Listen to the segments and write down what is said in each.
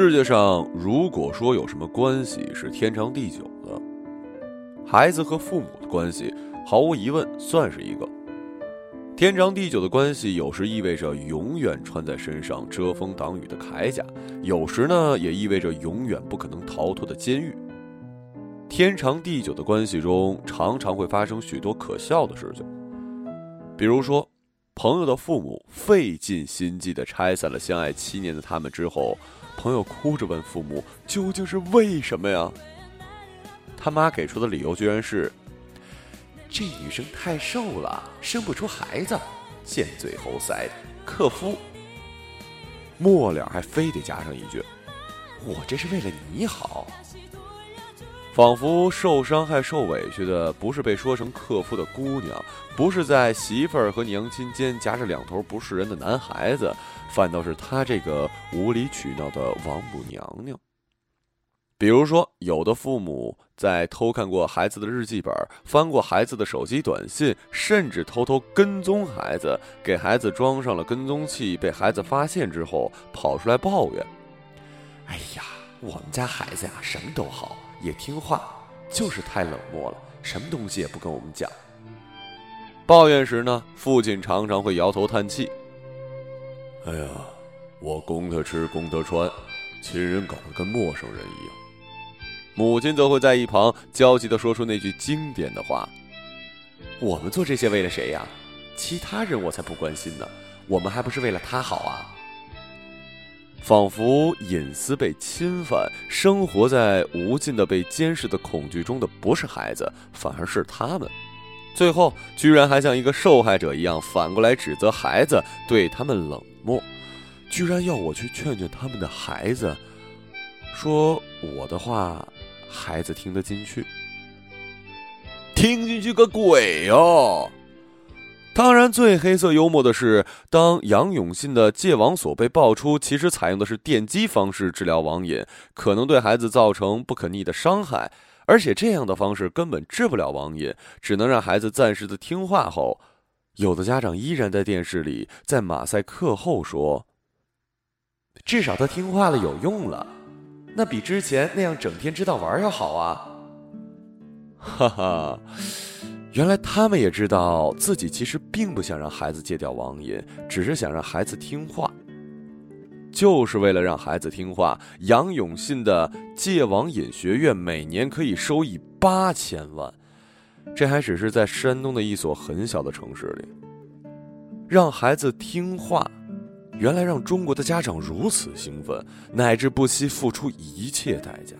世界上如果说有什么关系是天长地久的，孩子和父母的关系毫无疑问算是一个。天长地久的关系，有时意味着永远穿在身上遮风挡雨的铠甲，有时呢也意味着永远不可能逃脱的监狱。天长地久的关系中，常常会发生许多可笑的事情，比如说，朋友的父母费尽心机地拆散了相爱七年的他们之后，朋友哭着问父母：“究竟是为什么呀？”他妈给出的理由居然是。这女生太瘦了，生不出孩子，尖嘴猴腮，克夫。末了还非得加上一句：“我这是为了你好。”仿佛受伤害、受委屈的不是被说成克夫的姑娘，不是在媳妇儿和娘亲间夹着两头不是人的男孩子，反倒是他这个无理取闹的王母娘娘。比如说，有的父母在偷看过孩子的日记本，翻过孩子的手机短信，甚至偷偷跟踪孩子，给孩子装上了跟踪器，被孩子发现之后跑出来抱怨：“哎呀，我们家孩子呀，什么都好，也听话，就是太冷漠了，什么东西也不跟我们讲。”抱怨时呢，父亲常常会摇头叹气：“哎呀，我供他吃，供他穿，亲人搞得跟陌生人一样。”母亲则会在一旁焦急地说出那句经典的话：“我们做这些为了谁呀？其他人我才不关心呢，我们还不是为了他好啊！”仿佛隐私被侵犯，生活在无尽的被监视的恐惧中的不是孩子，反而是他们。最后，居然还像一个受害者一样反过来指责孩子，对他们冷漠，居然要我去劝劝他们的孩子，说我的话。孩子听得进去？听进去个鬼哟！当然，最黑色幽默的是，当杨永信的戒网所被爆出，其实采用的是电击方式治疗网瘾，可能对孩子造成不可逆的伤害，而且这样的方式根本治不了网瘾，只能让孩子暂时的听话。后，有的家长依然在电视里，在马赛克后说：“至少他听话了，有用了。”那比之前那样整天知道玩要好啊！哈哈，原来他们也知道自己其实并不想让孩子戒掉网瘾，只是想让孩子听话。就是为了让孩子听话，杨永信的戒网瘾学院每年可以收益八千万，这还只是在山东的一所很小的城市里，让孩子听话。原来让中国的家长如此兴奋，乃至不惜付出一切代价。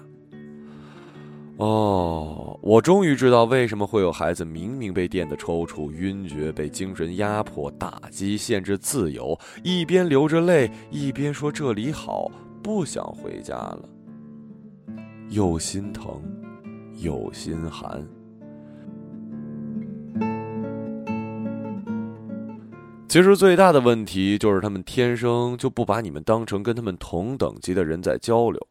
哦，我终于知道为什么会有孩子明明被电的抽搐、晕厥、被精神压迫、打击、限制自由，一边流着泪，一边说这里好，不想回家了，又心疼，又心寒。其实最大的问题就是他们天生就不把你们当成跟他们同等级的人在交流，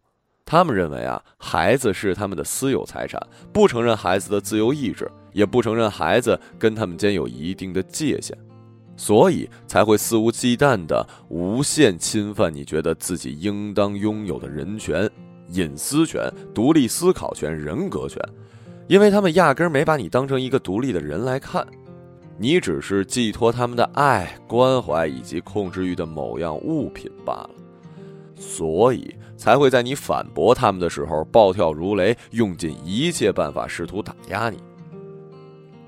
他们认为啊，孩子是他们的私有财产，不承认孩子的自由意志，也不承认孩子跟他们间有一定的界限，所以才会肆无忌惮的无限侵犯你觉得自己应当拥有的人权、隐私权、独立思考权、人格权，因为他们压根儿没把你当成一个独立的人来看。你只是寄托他们的爱、关怀以及控制欲的某样物品罢了，所以才会在你反驳他们的时候暴跳如雷，用尽一切办法试图打压你。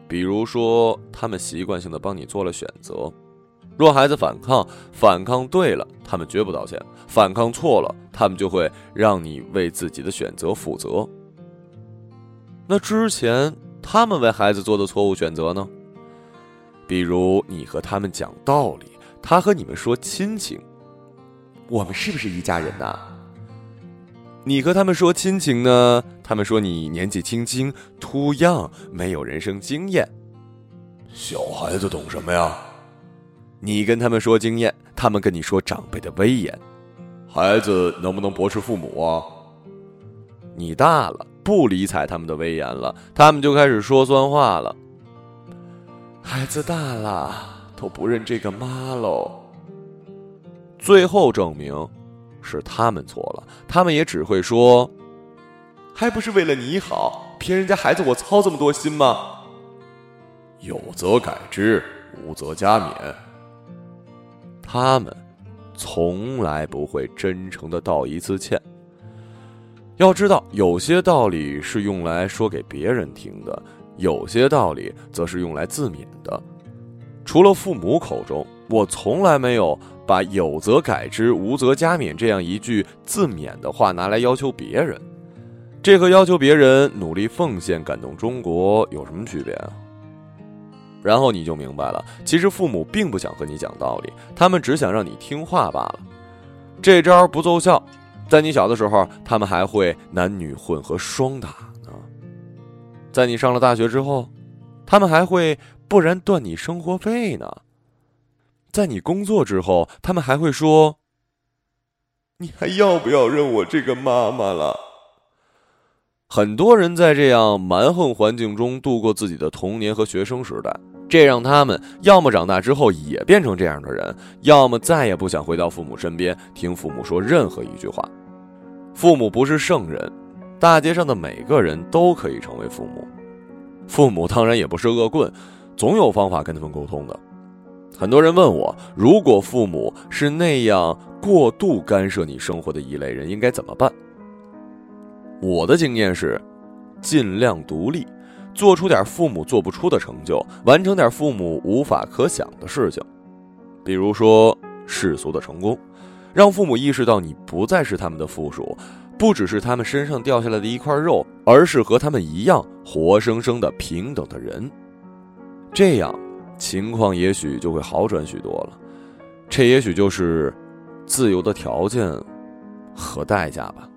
比如说，他们习惯性的帮你做了选择，若孩子反抗，反抗对了，他们绝不道歉；反抗错了，他们就会让你为自己的选择负责。那之前他们为孩子做的错误选择呢？比如你和他们讲道理，他和你们说亲情，我们是不是一家人呐？你和他们说亲情呢，他们说你年纪轻轻，too young，没有人生经验。小孩子懂什么呀？你跟他们说经验，他们跟你说长辈的威严。孩子能不能驳斥父母啊？你大了，不理睬他们的威严了，他们就开始说酸话了。孩子大了，都不认这个妈喽。最后证明，是他们错了，他们也只会说：“还不是为了你好，骗人家孩子我操这么多心吗？”有则改之，无则加勉。他们从来不会真诚的道一次歉。要知道，有些道理是用来说给别人听的，有些道理则是用来自勉的。除了父母口中，我从来没有把“有则改之，无则加勉”这样一句自勉的话拿来要求别人。这和要求别人努力奉献、感动中国有什么区别啊？然后你就明白了，其实父母并不想和你讲道理，他们只想让你听话罢了。这招不奏效，在你小的时候，他们还会男女混合双打呢；在你上了大学之后，他们还会不然断你生活费呢；在你工作之后，他们还会说：“你还要不要认我这个妈妈了？”很多人在这样蛮横环境中度过自己的童年和学生时代，这让他们要么长大之后也变成这样的人，要么再也不想回到父母身边听父母说任何一句话。父母不是圣人，大街上的每个人都可以成为父母。父母当然也不是恶棍，总有方法跟他们沟通的。很多人问我，如果父母是那样过度干涉你生活的一类人，应该怎么办？我的经验是，尽量独立，做出点父母做不出的成就，完成点父母无法可想的事情，比如说世俗的成功，让父母意识到你不再是他们的附属，不只是他们身上掉下来的一块肉，而是和他们一样活生生的平等的人。这样，情况也许就会好转许多了。这也许就是自由的条件和代价吧。